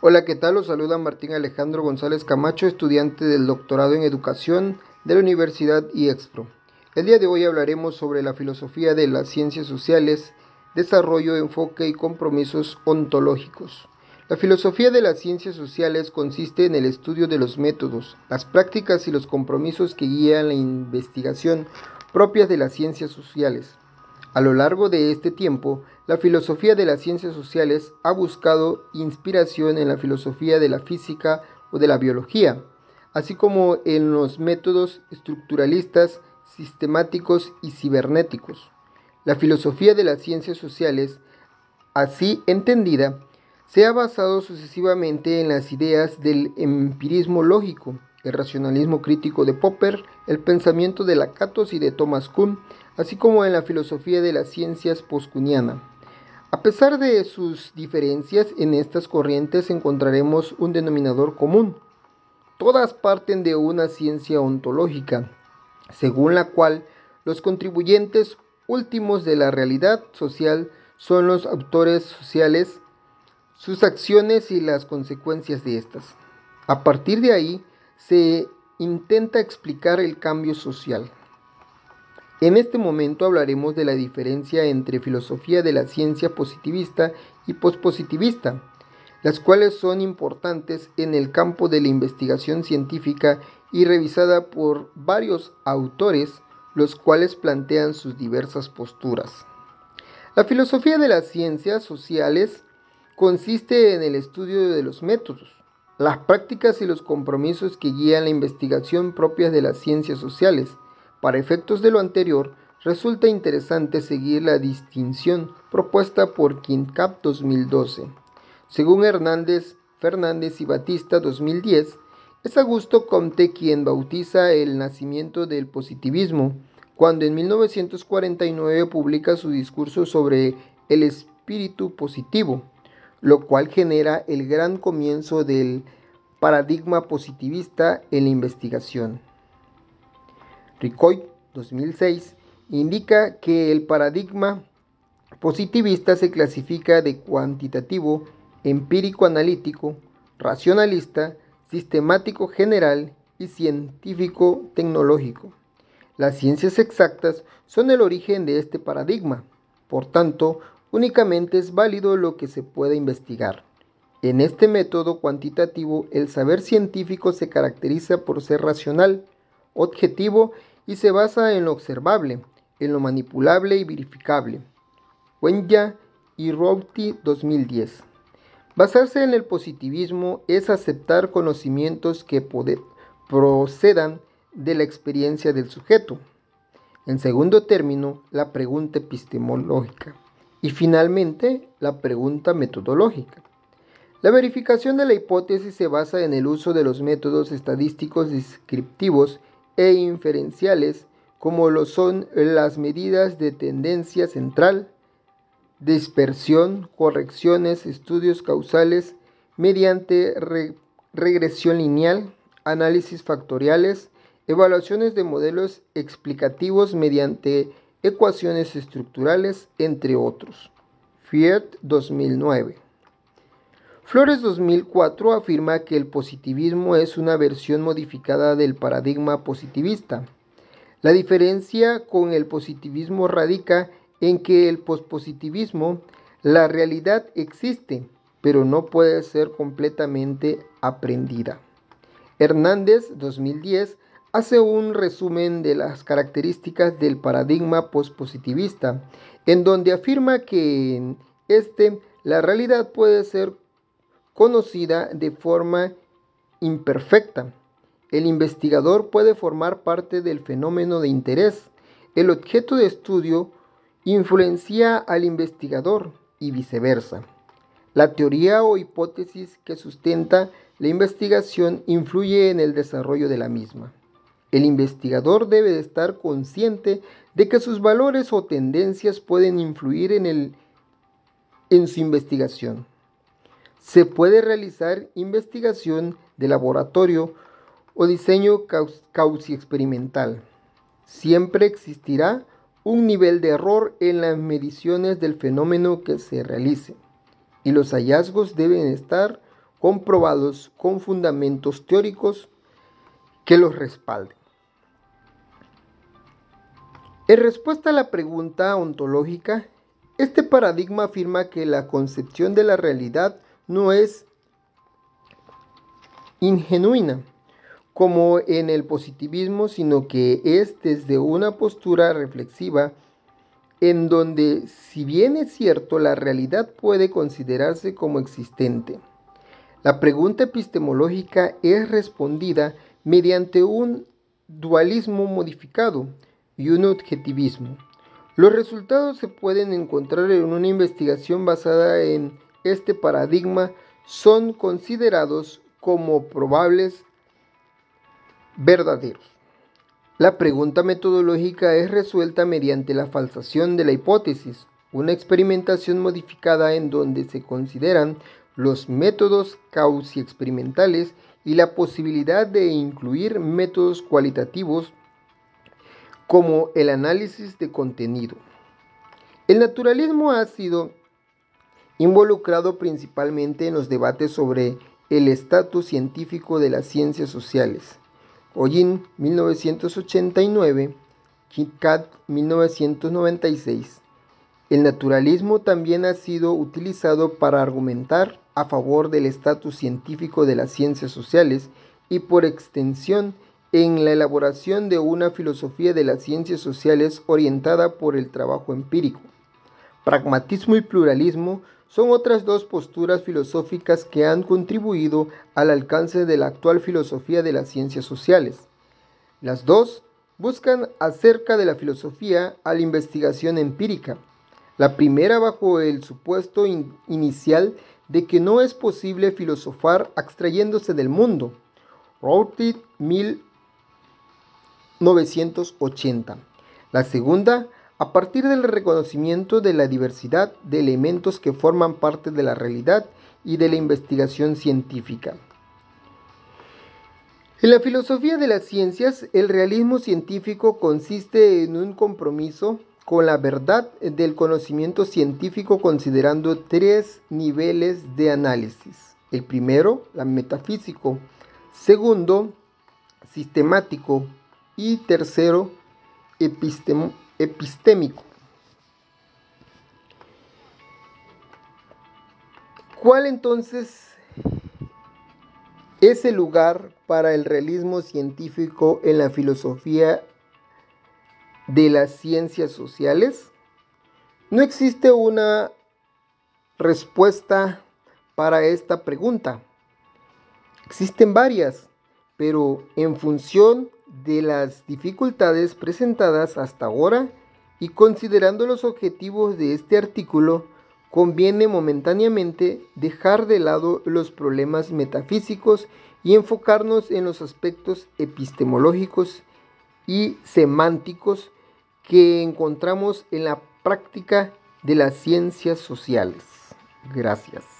Hola, ¿qué tal? Los saluda Martín Alejandro González Camacho, estudiante del doctorado en educación de la Universidad IEXPRO. El día de hoy hablaremos sobre la filosofía de las ciencias sociales, desarrollo, enfoque y compromisos ontológicos. La filosofía de las ciencias sociales consiste en el estudio de los métodos, las prácticas y los compromisos que guían la investigación propias de las ciencias sociales. A lo largo de este tiempo, la filosofía de las ciencias sociales ha buscado inspiración en la filosofía de la física o de la biología, así como en los métodos estructuralistas, sistemáticos y cibernéticos. La filosofía de las ciencias sociales, así entendida, se ha basado sucesivamente en las ideas del empirismo lógico, el racionalismo crítico de Popper, el pensamiento de Lakatos y de Thomas Kuhn, así como en la filosofía de las ciencias poscuniana. A pesar de sus diferencias en estas corrientes encontraremos un denominador común. Todas parten de una ciencia ontológica, según la cual los contribuyentes últimos de la realidad social son los autores sociales, sus acciones y las consecuencias de estas. A partir de ahí se intenta explicar el cambio social. En este momento hablaremos de la diferencia entre filosofía de la ciencia positivista y pospositivista, las cuales son importantes en el campo de la investigación científica y revisada por varios autores, los cuales plantean sus diversas posturas. La filosofía de las ciencias sociales consiste en el estudio de los métodos, las prácticas y los compromisos que guían la investigación propias de las ciencias sociales, para efectos de lo anterior, resulta interesante seguir la distinción propuesta por KINCAP 2012. Según Hernández, Fernández y Batista 2010, es Augusto Comte quien bautiza el nacimiento del positivismo, cuando en 1949 publica su discurso sobre el espíritu positivo, lo cual genera el gran comienzo del paradigma positivista en la investigación. Ricoy, 2006, indica que el paradigma positivista se clasifica de cuantitativo, empírico analítico, racionalista, sistemático general y científico tecnológico. Las ciencias exactas son el origen de este paradigma, por tanto, únicamente es válido lo que se pueda investigar. En este método cuantitativo, el saber científico se caracteriza por ser racional, objetivo y se basa en lo observable, en lo manipulable y verificable. Wenya y Routy 2010. Basarse en el positivismo es aceptar conocimientos que procedan de la experiencia del sujeto. En segundo término, la pregunta epistemológica. Y finalmente, la pregunta metodológica. La verificación de la hipótesis se basa en el uso de los métodos estadísticos descriptivos e inferenciales como lo son las medidas de tendencia central, dispersión, correcciones, estudios causales mediante regresión lineal, análisis factoriales, evaluaciones de modelos explicativos mediante ecuaciones estructurales, entre otros. Fiat 2009. Flores 2004 afirma que el positivismo es una versión modificada del paradigma positivista. La diferencia con el positivismo radica en que el pospositivismo, la realidad existe, pero no puede ser completamente aprendida. Hernández 2010 hace un resumen de las características del paradigma pospositivista, en donde afirma que en este la realidad puede ser conocida de forma imperfecta. El investigador puede formar parte del fenómeno de interés. El objeto de estudio influencia al investigador y viceversa. La teoría o hipótesis que sustenta la investigación influye en el desarrollo de la misma. El investigador debe estar consciente de que sus valores o tendencias pueden influir en, el, en su investigación. Se puede realizar investigación de laboratorio o diseño causi experimental. Siempre existirá un nivel de error en las mediciones del fenómeno que se realice y los hallazgos deben estar comprobados con fundamentos teóricos que los respalden. En respuesta a la pregunta ontológica, este paradigma afirma que la concepción de la realidad no es ingenuina, como en el positivismo, sino que es desde una postura reflexiva en donde, si bien es cierto, la realidad puede considerarse como existente. La pregunta epistemológica es respondida mediante un dualismo modificado y un objetivismo. Los resultados se pueden encontrar en una investigación basada en este paradigma, son considerados como probables verdaderos. La pregunta metodológica es resuelta mediante la falsación de la hipótesis, una experimentación modificada en donde se consideran los métodos causi experimentales y la posibilidad de incluir métodos cualitativos como el análisis de contenido. El naturalismo ha sido involucrado principalmente en los debates sobre el estatus científico de las ciencias sociales. Hollin 1989, KitKat 1996. El naturalismo también ha sido utilizado para argumentar a favor del estatus científico de las ciencias sociales y por extensión en la elaboración de una filosofía de las ciencias sociales orientada por el trabajo empírico. Pragmatismo y pluralismo son otras dos posturas filosóficas que han contribuido al alcance de la actual filosofía de las ciencias sociales. Las dos buscan acerca de la filosofía a la investigación empírica. La primera bajo el supuesto inicial de que no es posible filosofar extrayéndose del mundo. Routed 1980. La segunda a partir del reconocimiento de la diversidad de elementos que forman parte de la realidad y de la investigación científica. En la filosofía de las ciencias, el realismo científico consiste en un compromiso con la verdad del conocimiento científico considerando tres niveles de análisis. El primero, la metafísico. Segundo, sistemático. Y tercero, epistemológico epistémico. ¿Cuál entonces es el lugar para el realismo científico en la filosofía de las ciencias sociales? No existe una respuesta para esta pregunta. Existen varias, pero en función de las dificultades presentadas hasta ahora y considerando los objetivos de este artículo, conviene momentáneamente dejar de lado los problemas metafísicos y enfocarnos en los aspectos epistemológicos y semánticos que encontramos en la práctica de las ciencias sociales. Gracias.